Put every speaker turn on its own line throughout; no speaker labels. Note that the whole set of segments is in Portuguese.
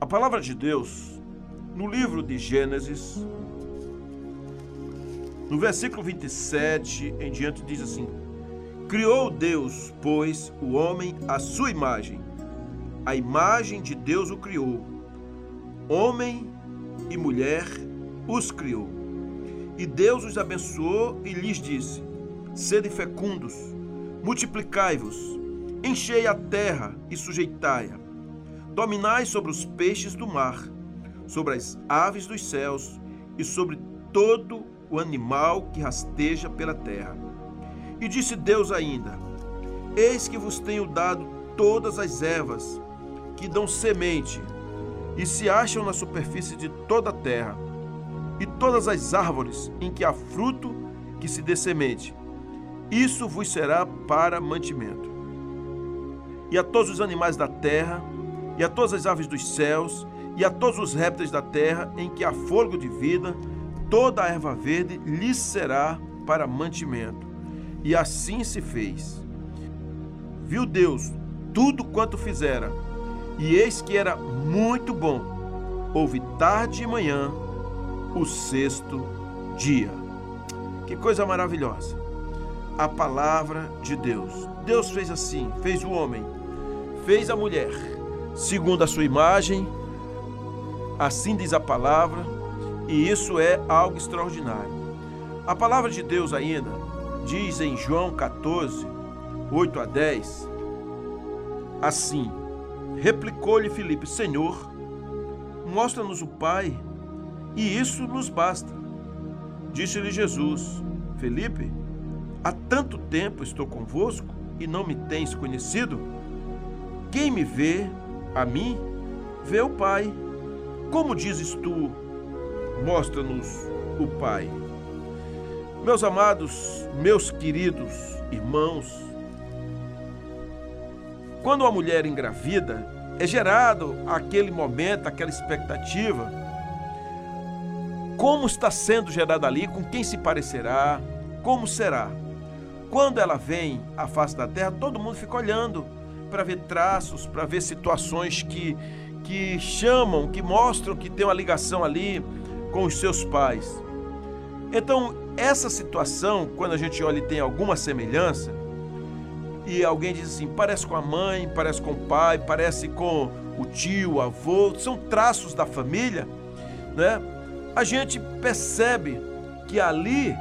A palavra de Deus, no livro de Gênesis, no versículo 27 em diante, diz assim: Criou Deus, pois, o homem à sua imagem. A imagem de Deus o criou. Homem e mulher os criou. E Deus os abençoou e lhes disse: Sede fecundos, multiplicai-vos, enchei a terra e sujeitai-a. Dominai sobre os peixes do mar, sobre as aves dos céus e sobre todo o animal que rasteja pela terra. E disse Deus ainda: Eis que vos tenho dado todas as ervas que dão semente e se acham na superfície de toda a terra, e todas as árvores em que há fruto que se dê semente. Isso vos será para mantimento. E a todos os animais da terra, e a todas as aves dos céus, e a todos os répteis da terra em que há fôlego de vida, toda a erva verde lhes será para mantimento. E assim se fez. Viu Deus tudo quanto fizera, e eis que era muito bom. Houve tarde e manhã, o sexto dia. Que coisa maravilhosa! A palavra de Deus. Deus fez assim, fez o homem, fez a mulher, segundo a sua imagem, assim diz a palavra, e isso é algo extraordinário. A palavra de Deus ainda diz em João 14, 8 a 10, assim: Replicou-lhe Filipe: Senhor, mostra-nos o Pai, e isso nos basta. Disse-lhe Jesus: Felipe, há tanto tempo estou convosco e não me tens conhecido? Quem me vê, a mim, vê o Pai. Como dizes tu, mostra-nos o Pai? Meus amados, meus queridos irmãos, quando uma mulher engravida, é gerado aquele momento, aquela expectativa. Como está sendo gerada ali, com quem se parecerá, como será. Quando ela vem à face da terra, todo mundo fica olhando para ver traços, para ver situações que, que chamam, que mostram que tem uma ligação ali com os seus pais. Então, essa situação, quando a gente olha e tem alguma semelhança, e alguém diz assim: parece com a mãe, parece com o pai, parece com o tio, o avô, são traços da família, né? A gente percebe que ali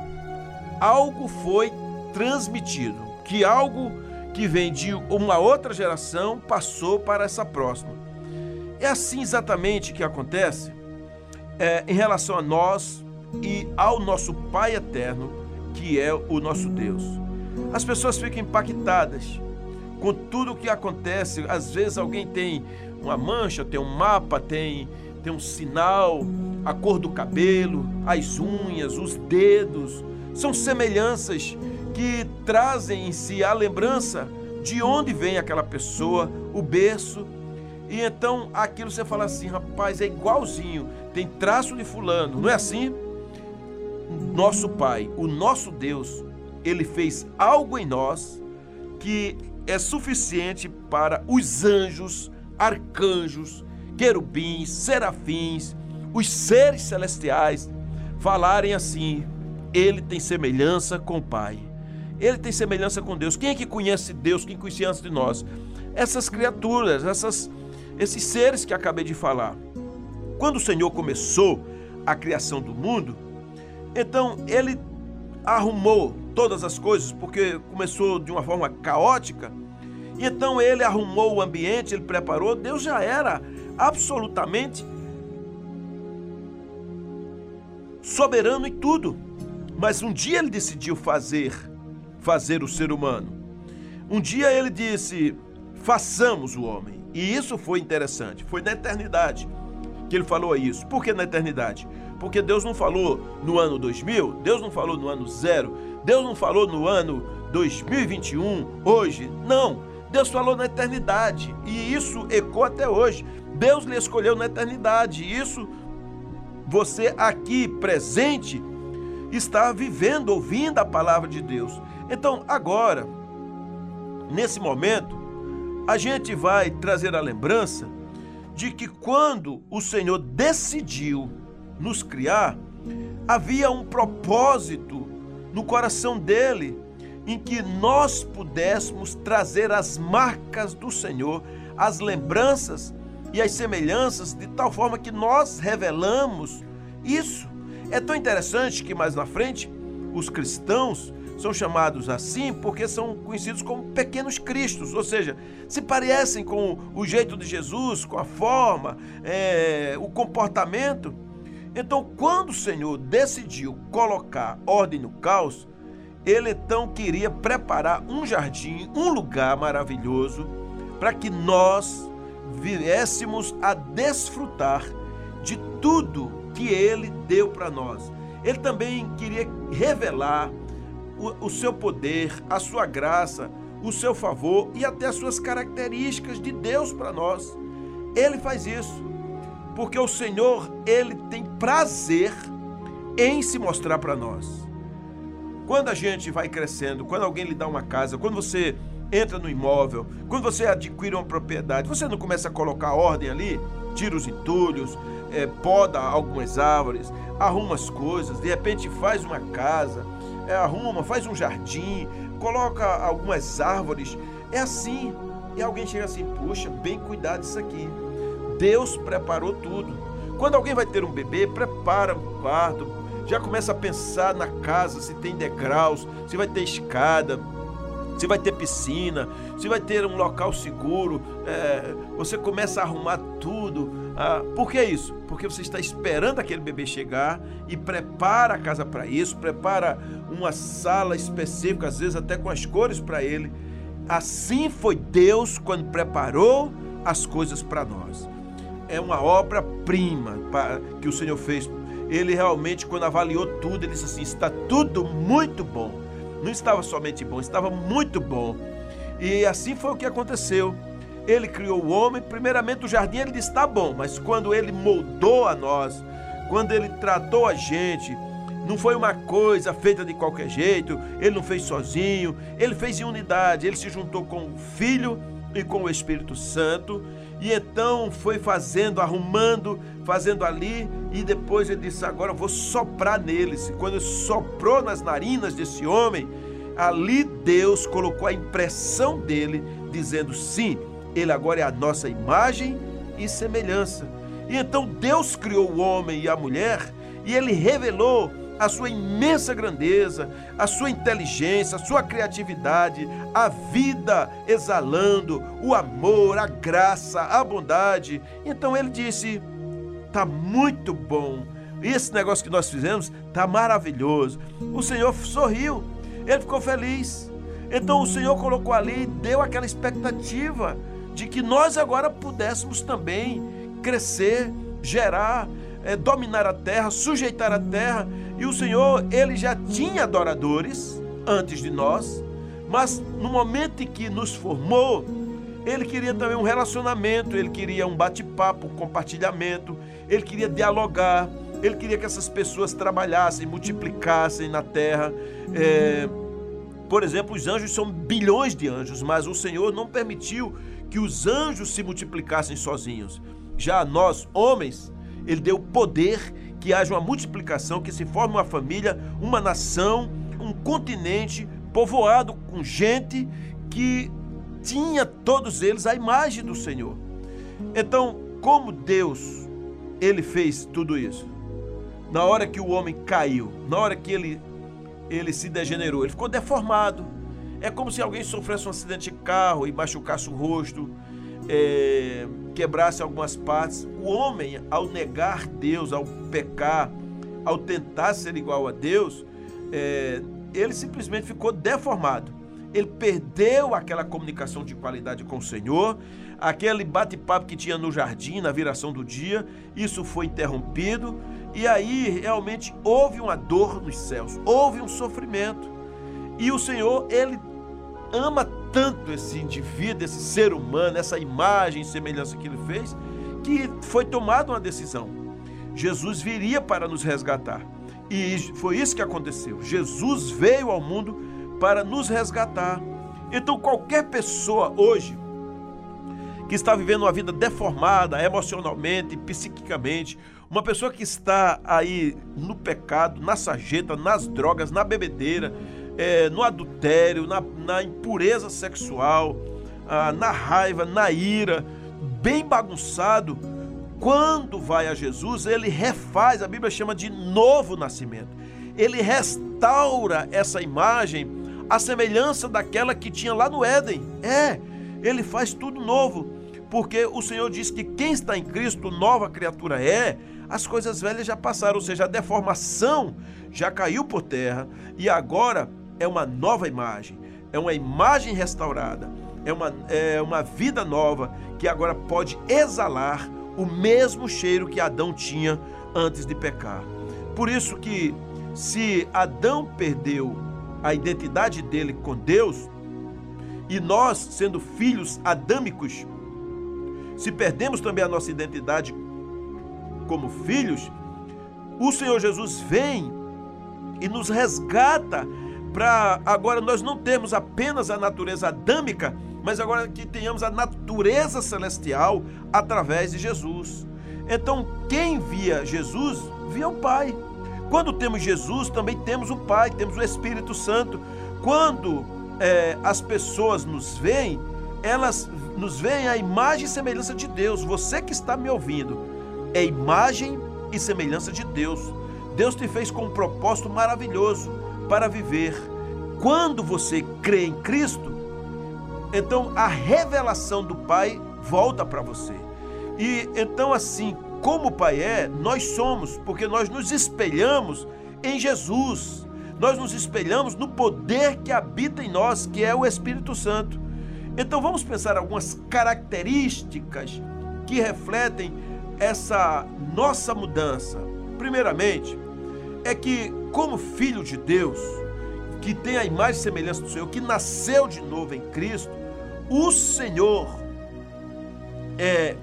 algo foi transmitido, que algo que vem de uma outra geração passou para essa próxima. É assim exatamente que acontece é, em relação a nós e ao nosso Pai eterno, que é o nosso Deus. As pessoas ficam impactadas com tudo o que acontece. Às vezes alguém tem uma mancha, tem um mapa, tem, tem um sinal, a cor do cabelo, as unhas, os dedos. São semelhanças que trazem em si a lembrança de onde vem aquela pessoa, o berço. E então aquilo você fala assim, rapaz, é igualzinho, tem traço de fulano, não é assim? Nosso Pai, o nosso Deus, ele fez algo em nós que é suficiente para os anjos, arcanjos, querubins, serafins, os seres celestiais falarem assim: ele tem semelhança com o Pai. Ele tem semelhança com Deus. Quem é que conhece Deus? Quem conhece antes de nós? Essas criaturas, essas, esses seres que acabei de falar. Quando o Senhor começou a criação do mundo, então ele arrumou todas as coisas, porque começou de uma forma caótica. Então ele arrumou o ambiente, ele preparou. Deus já era absolutamente soberano em tudo. Mas um dia ele decidiu fazer, fazer o ser humano. Um dia ele disse: façamos o homem. E isso foi interessante. Foi na eternidade que ele falou isso. Por que na eternidade? Porque Deus não falou no ano 2000, Deus não falou no ano zero, Deus não falou no ano 2021, hoje. Não. Deus falou na eternidade. E isso ecoa até hoje. Deus lhe escolheu na eternidade. E isso você aqui presente está vivendo, ouvindo a palavra de Deus. Então, agora, nesse momento, a gente vai trazer a lembrança de que quando o Senhor decidiu nos criar, havia um propósito no coração dele em que nós pudéssemos trazer as marcas do Senhor, as lembranças e as semelhanças, de tal forma que nós revelamos isso. É tão interessante que mais na frente os cristãos são chamados assim porque são conhecidos como pequenos cristos, ou seja, se parecem com o jeito de Jesus, com a forma, é, o comportamento. Então, quando o Senhor decidiu colocar ordem no caos, ele então queria preparar um jardim, um lugar maravilhoso, para que nós viéssemos a desfrutar de tudo que ele deu para nós. Ele também queria revelar o, o, seu poder, a sua graça, o seu favor e até as suas características de Deus para nós. Ele faz isso porque o Senhor, ele tem prazer em se mostrar para nós. Quando a gente vai crescendo, quando alguém lhe dá uma casa, quando você entra no imóvel, quando você adquire uma propriedade, você não começa a colocar ordem ali, tira os entulhos, é, poda algumas árvores, arruma as coisas, de repente faz uma casa, arruma, faz um jardim, coloca algumas árvores. É assim. E alguém chega assim, puxa, bem cuidado disso aqui. Deus preparou tudo. Quando alguém vai ter um bebê, prepara um quarto, já começa a pensar na casa, se tem degraus, se vai ter escada, se vai ter piscina, se vai ter um local seguro. É, você começa a arrumar tudo. Ah, por que isso? Porque você está esperando aquele bebê chegar e prepara a casa para isso, prepara uma sala específica, às vezes até com as cores para ele. Assim foi Deus quando preparou as coisas para nós. É uma obra-prima que o Senhor fez ele realmente, quando avaliou tudo, ele disse assim: está tudo muito bom. Não estava somente bom, estava muito bom. E assim foi o que aconteceu. Ele criou o homem, primeiramente o jardim, ele disse: está bom, mas quando ele moldou a nós, quando ele tratou a gente, não foi uma coisa feita de qualquer jeito, ele não fez sozinho, ele fez em unidade, ele se juntou com o Filho e com o Espírito Santo, e então foi fazendo, arrumando, fazendo ali, e depois ele disse: Agora eu vou soprar neles. E quando soprou nas narinas desse homem, ali Deus colocou a impressão dele, dizendo: Sim, ele agora é a nossa imagem e semelhança. E então Deus criou o homem e a mulher, e ele revelou a sua imensa grandeza, a sua inteligência, a sua criatividade, a vida exalando, o amor, a graça, a bondade. Então ele disse: tá muito bom. Esse negócio que nós fizemos tá maravilhoso. O Senhor sorriu, ele ficou feliz. Então o Senhor colocou ali, deu aquela expectativa de que nós agora pudéssemos também crescer, gerar, é, dominar a terra, sujeitar a terra. E o Senhor, ele já tinha adoradores antes de nós, mas no momento em que nos formou, ele queria também um relacionamento, ele queria um bate-papo, um compartilhamento, ele queria dialogar, ele queria que essas pessoas trabalhassem, multiplicassem na terra. É, por exemplo, os anjos são bilhões de anjos, mas o Senhor não permitiu que os anjos se multiplicassem sozinhos. Já nós, homens, ele deu poder que haja uma multiplicação, que se forme uma família, uma nação, um continente povoado com gente que tinha todos eles a imagem do Senhor. Então, como Deus ele fez tudo isso? Na hora que o homem caiu, na hora que ele ele se degenerou, ele ficou deformado. É como se alguém sofresse um acidente de carro e machucasse o rosto, é, quebrasse algumas partes. O homem, ao negar Deus, ao pecar, ao tentar ser igual a Deus, é, ele simplesmente ficou deformado. Ele perdeu aquela comunicação de qualidade com o Senhor, aquele bate-papo que tinha no jardim, na viração do dia, isso foi interrompido, e aí realmente houve uma dor nos céus, houve um sofrimento. E o Senhor, ele ama tanto esse indivíduo, esse ser humano, essa imagem e semelhança que ele fez, que foi tomada uma decisão. Jesus viria para nos resgatar. E foi isso que aconteceu. Jesus veio ao mundo para nos resgatar. Então, qualquer pessoa hoje que está vivendo uma vida deformada emocionalmente, psiquicamente, uma pessoa que está aí no pecado, na sarjeta, nas drogas, na bebedeira, é, no adultério, na, na impureza sexual, ah, na raiva, na ira, bem bagunçado, quando vai a Jesus, ele refaz, a Bíblia chama de novo nascimento. Ele restaura essa imagem à semelhança daquela que tinha lá no Éden. É, ele faz tudo novo, porque o Senhor diz que quem está em Cristo, nova criatura é. As coisas velhas já passaram, ou seja, a deformação já caiu por terra e agora é uma nova imagem, é uma imagem restaurada, é uma, é uma vida nova que agora pode exalar o mesmo cheiro que Adão tinha antes de pecar. Por isso que se Adão perdeu a identidade dele com Deus, e nós, sendo filhos adâmicos, se perdemos também a nossa identidade como filhos, o Senhor Jesus vem e nos resgata para agora nós não termos apenas a natureza adâmica, mas agora que tenhamos a natureza celestial através de Jesus. Então, quem via Jesus, via o Pai. Quando temos Jesus, também temos o Pai, temos o Espírito Santo. Quando é, as pessoas nos veem, elas nos veem a imagem e semelhança de Deus. Você que está me ouvindo, é imagem e semelhança de Deus. Deus te fez com um propósito maravilhoso para viver. Quando você crê em Cristo, então a revelação do Pai volta para você. E então, assim como o Pai é, nós somos, porque nós nos espelhamos em Jesus. Nós nos espelhamos no poder que habita em nós, que é o Espírito Santo. Então vamos pensar algumas características que refletem essa nossa mudança. Primeiramente, é que como filho de Deus, que tem a imagem e semelhança do Senhor, que nasceu de novo em Cristo, o Senhor, é,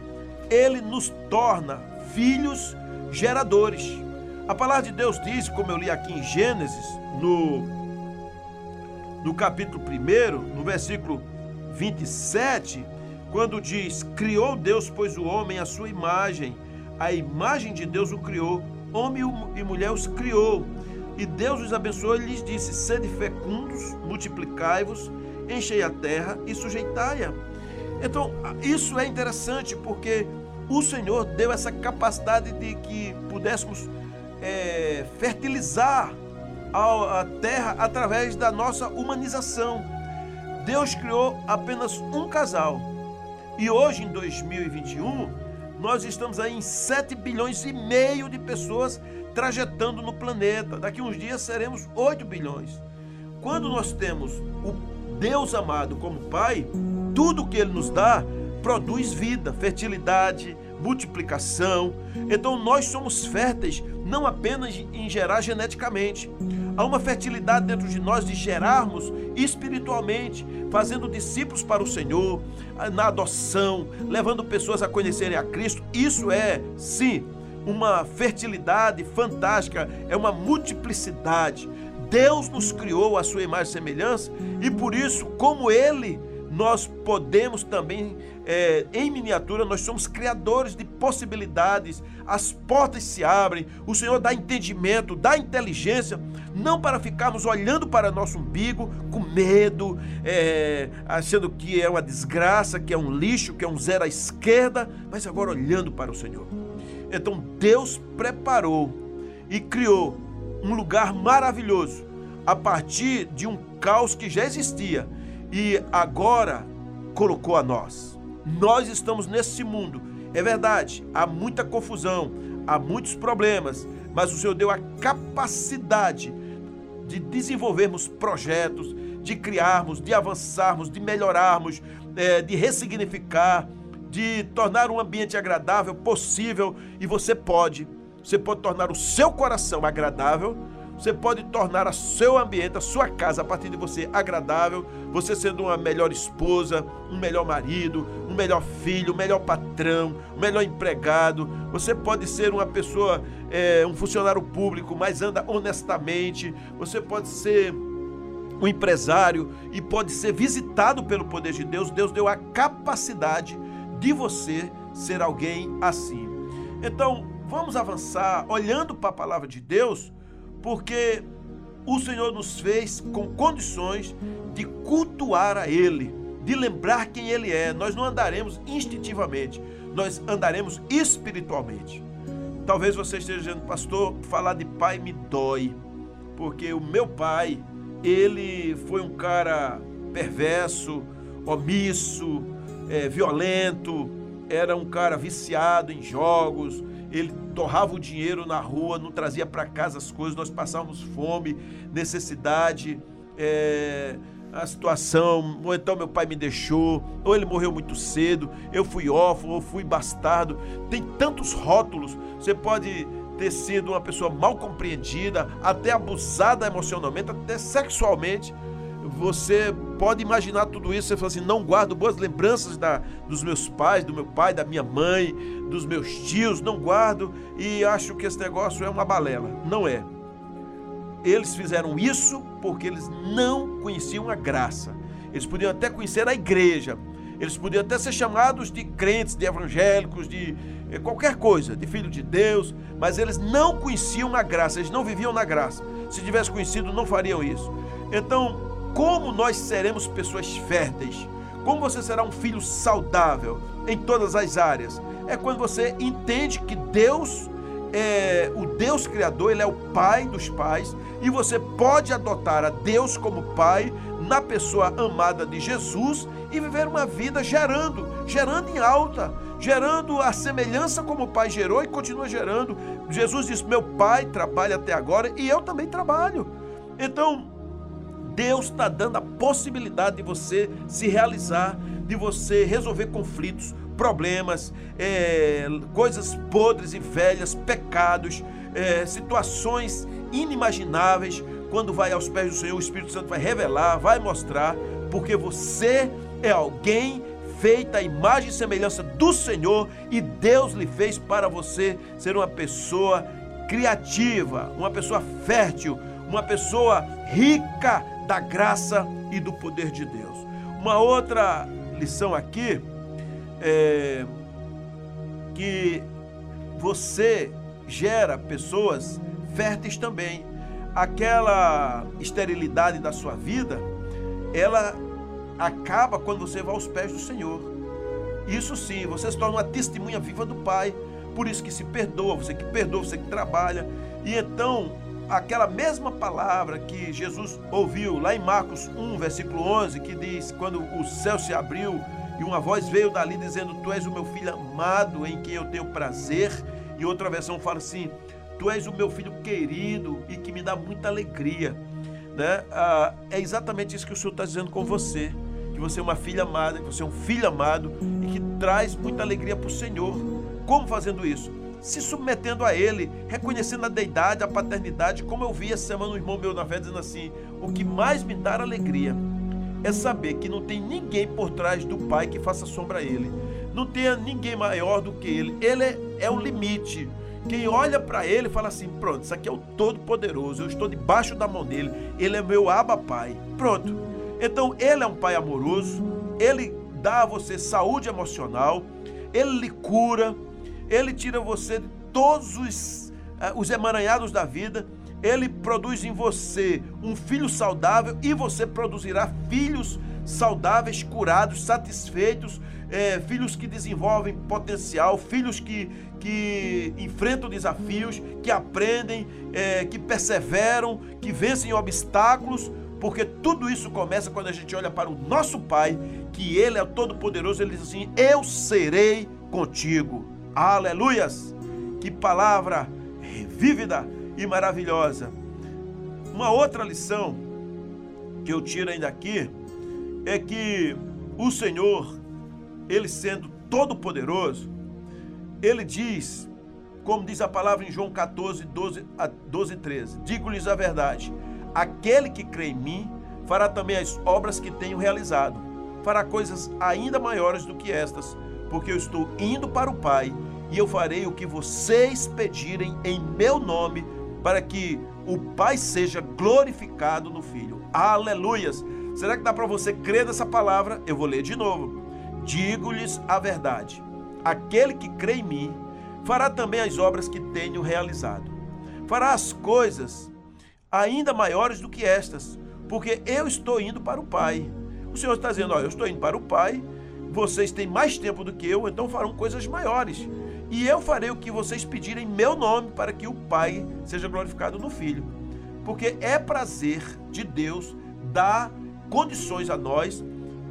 ele nos torna filhos geradores. A palavra de Deus diz, como eu li aqui em Gênesis, no, no capítulo 1, no versículo 27, quando diz: Criou Deus, pois o homem a sua imagem, a imagem de Deus o criou, homem e mulher os criou. E Deus os abençoou e lhes disse: Sede fecundos, multiplicai-vos enchei a terra e sujeitai-a. Então, isso é interessante porque o Senhor deu essa capacidade de que pudéssemos é, fertilizar a, a terra através da nossa humanização. Deus criou apenas um casal. E hoje, em 2021, nós estamos aí em 7 bilhões e meio de pessoas trajetando no planeta. Daqui uns dias seremos 8 bilhões. Quando nós temos o Deus amado como Pai, tudo que Ele nos dá produz vida, fertilidade, multiplicação. Então nós somos férteis não apenas em gerar geneticamente. Há uma fertilidade dentro de nós de gerarmos espiritualmente, fazendo discípulos para o Senhor, na adoção, levando pessoas a conhecerem a Cristo. Isso é, sim, uma fertilidade fantástica, é uma multiplicidade. Deus nos criou a sua imagem e semelhança e por isso, como Ele, nós podemos também, é, em miniatura, nós somos criadores de possibilidades, as portas se abrem, o Senhor dá entendimento, dá inteligência, não para ficarmos olhando para nosso umbigo com medo, é, achando que é uma desgraça, que é um lixo, que é um zero à esquerda, mas agora olhando para o Senhor. Então Deus preparou e criou um lugar maravilhoso a partir de um caos que já existia e agora colocou a nós. Nós estamos nesse mundo. É verdade, há muita confusão, há muitos problemas, mas o Senhor deu a capacidade de desenvolvermos projetos, de criarmos, de avançarmos, de melhorarmos, é, de ressignificar, de tornar um ambiente agradável possível. E você pode você pode tornar o seu coração agradável, você pode tornar o seu ambiente, a sua casa, a partir de você agradável, você sendo uma melhor esposa, um melhor marido, um melhor filho, um melhor patrão, um melhor empregado. Você pode ser uma pessoa, é, um funcionário público, mas anda honestamente. Você pode ser um empresário e pode ser visitado pelo poder de Deus. Deus deu a capacidade de você ser alguém assim. Então, vamos avançar olhando para a palavra de Deus, porque o Senhor nos fez com condições de cultuar a Ele, de lembrar quem Ele é. Nós não andaremos instintivamente, nós andaremos espiritualmente. Talvez você esteja dizendo, pastor, falar de pai me dói, porque o meu pai, ele foi um cara perverso, omisso, é, violento, era um cara viciado em jogos, ele torrava o dinheiro na rua, não trazia para casa as coisas, nós passávamos fome, necessidade, é, a situação, ou então meu pai me deixou, ou ele morreu muito cedo, eu fui órfão, ou fui bastardo. Tem tantos rótulos. Você pode ter sido uma pessoa mal compreendida, até abusada emocionalmente, até sexualmente você pode imaginar tudo isso, você fala assim, não guardo boas lembranças da, dos meus pais, do meu pai, da minha mãe, dos meus tios, não guardo e acho que esse negócio é uma balela. Não é. Eles fizeram isso porque eles não conheciam a graça. Eles podiam até conhecer a igreja, eles podiam até ser chamados de crentes, de evangélicos, de eh, qualquer coisa, de filho de Deus, mas eles não conheciam a graça, eles não viviam na graça. Se tivessem conhecido, não fariam isso. Então, como nós seremos pessoas férteis? Como você será um filho saudável em todas as áreas? É quando você entende que Deus é o Deus Criador, Ele é o Pai dos pais, e você pode adotar a Deus como Pai na pessoa amada de Jesus e viver uma vida gerando, gerando em alta, gerando a semelhança como o Pai gerou e continua gerando. Jesus disse: Meu Pai trabalha até agora e eu também trabalho. Então, Deus está dando a possibilidade de você se realizar, de você resolver conflitos, problemas, é, coisas podres e velhas, pecados, é, situações inimagináveis. Quando vai aos pés do Senhor, o Espírito Santo vai revelar, vai mostrar, porque você é alguém feita à imagem e semelhança do Senhor e Deus lhe fez para você ser uma pessoa criativa, uma pessoa fértil, uma pessoa rica da graça e do poder de Deus. Uma outra lição aqui é que você gera pessoas férteis também. Aquela esterilidade da sua vida, ela acaba quando você vai aos pés do Senhor. Isso sim, você se torna uma testemunha viva do Pai. Por isso que se perdoa, você que perdoa, você que trabalha. E então aquela mesma palavra que Jesus ouviu lá em Marcos 1, versículo 11, que diz: Quando o céu se abriu e uma voz veio dali dizendo: Tu és o meu filho amado em quem eu tenho prazer. E outra versão fala assim: Tu és o meu filho querido e que me dá muita alegria. Né? Ah, é exatamente isso que o Senhor está dizendo com você. Que você é uma filha amada, que você é um filho amado e que traz muita alegria para o Senhor. Como fazendo isso? Se submetendo a Ele, reconhecendo a deidade, a paternidade, como eu vi essa semana um irmão meu na fé dizendo assim: o que mais me dá alegria é saber que não tem ninguém por trás do Pai que faça sombra a Ele. Não tenha ninguém maior do que Ele. Ele é, é o limite. Quem olha para Ele fala assim: pronto, isso aqui é o Todo-Poderoso, eu estou debaixo da mão dele, Ele é meu Aba Pai. Pronto. Então, Ele é um Pai amoroso, Ele dá a você saúde emocional, Ele lhe cura, ele tira você de todos os, uh, os emaranhados da vida, ele produz em você um filho saudável e você produzirá filhos saudáveis, curados, satisfeitos, é, filhos que desenvolvem potencial, filhos que, que enfrentam desafios, que aprendem, é, que perseveram, que vencem obstáculos, porque tudo isso começa quando a gente olha para o nosso Pai, que Ele é todo-poderoso, Ele diz assim: Eu serei contigo. Aleluias! Que palavra vívida e maravilhosa. Uma outra lição que eu tiro ainda aqui é que o Senhor, ele sendo todo poderoso, ele diz, como diz a palavra em João 14, 12 a 12 13: Digo-lhes a verdade, aquele que crê em mim fará também as obras que tenho realizado, fará coisas ainda maiores do que estas porque eu estou indo para o Pai e eu farei o que vocês pedirem em meu nome, para que o Pai seja glorificado no Filho. Aleluias! Será que dá para você crer nessa palavra? Eu vou ler de novo. Digo-lhes a verdade: aquele que crê em mim fará também as obras que tenho realizado. Fará as coisas ainda maiores do que estas, porque eu estou indo para o Pai. O Senhor está dizendo: Olha, eu estou indo para o Pai, vocês têm mais tempo do que eu, então farão coisas maiores. E eu farei o que vocês pedirem em meu nome, para que o Pai seja glorificado no Filho. Porque é prazer de Deus dar condições a nós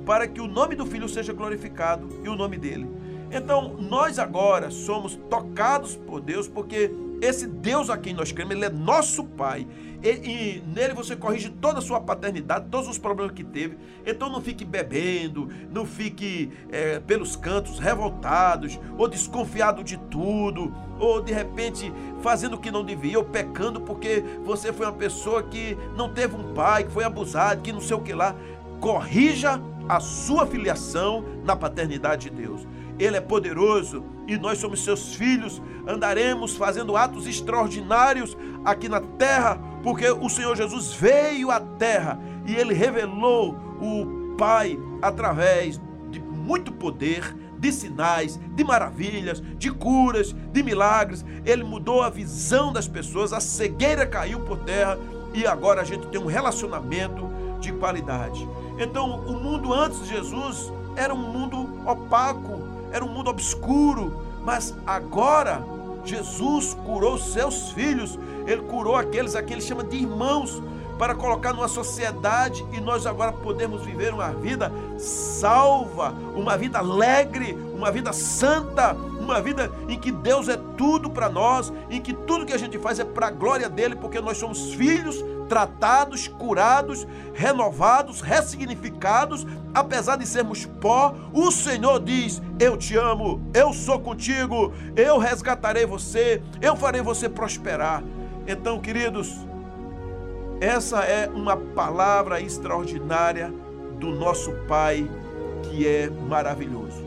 para que o nome do Filho seja glorificado e o nome dele. Então, nós agora somos tocados por Deus, porque esse Deus a quem nós cremos, ele é nosso Pai. E, e, nele você corrige toda a sua paternidade, todos os problemas que teve. Então não fique bebendo, não fique é, pelos cantos revoltados, ou desconfiado de tudo, ou de repente fazendo o que não devia, ou pecando porque você foi uma pessoa que não teve um pai, que foi abusado, que não sei o que lá. Corrija a sua filiação na paternidade de Deus. Ele é poderoso e nós somos seus filhos. Andaremos fazendo atos extraordinários aqui na terra, porque o Senhor Jesus veio à terra e ele revelou o Pai através de muito poder, de sinais, de maravilhas, de curas, de milagres. Ele mudou a visão das pessoas, a cegueira caiu por terra e agora a gente tem um relacionamento de qualidade. Então, o mundo antes de Jesus era um mundo opaco, era um mundo obscuro, mas agora Jesus curou seus filhos, ele curou aqueles a que ele chama de irmãos, para colocar numa sociedade e nós agora podemos viver uma vida salva, uma vida alegre, uma vida santa, uma vida em que Deus é tudo para nós, em que tudo que a gente faz é para a glória dele, porque nós somos filhos tratados, curados, renovados, ressignificados, apesar de sermos pó, o Senhor diz: Eu te amo, eu sou contigo, eu resgatarei você, eu farei você prosperar. Então, queridos, essa é uma palavra extraordinária do nosso Pai que é maravilhoso.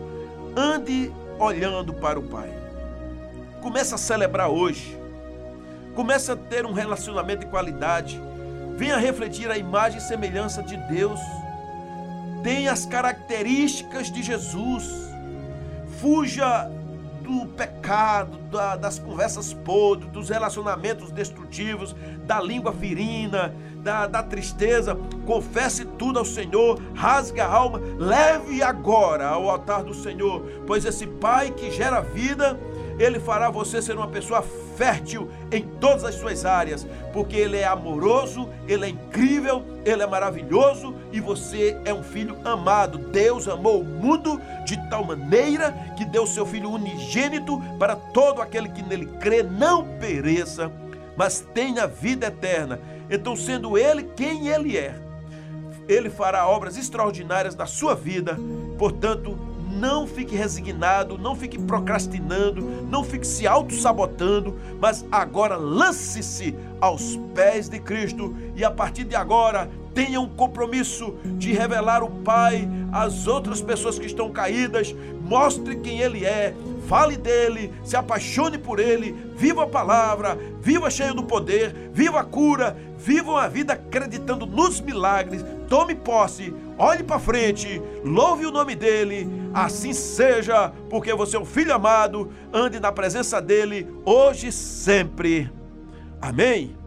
Ande olhando para o Pai. Comece a celebrar hoje. Comece a ter um relacionamento de qualidade Venha refletir a imagem e semelhança de Deus. Tenha as características de Jesus. Fuja do pecado, da, das conversas podres, dos relacionamentos destrutivos, da língua ferina, da, da tristeza. Confesse tudo ao Senhor, rasgue a alma, leve agora ao altar do Senhor, pois esse Pai que gera vida ele fará você ser uma pessoa fértil em todas as suas áreas, porque Ele é amoroso, Ele é incrível, Ele é maravilhoso e você é um filho amado. Deus amou o mundo de tal maneira que deu seu Filho unigênito para todo aquele que nele crê não pereça, mas tenha vida eterna. Então, sendo Ele quem Ele é, Ele fará obras extraordinárias na sua vida, portanto, não fique resignado, não fique procrastinando, não fique se auto-sabotando, mas agora lance-se aos pés de Cristo e a partir de agora tenha um compromisso de revelar o Pai às outras pessoas que estão caídas, mostre quem Ele é, fale dele, se apaixone por ele, viva a palavra, viva cheio do poder, viva a cura, viva uma vida acreditando nos milagres, tome posse, olhe para frente, louve o nome dele, assim seja, porque você é um filho amado, ande na presença dele hoje e sempre. Amém.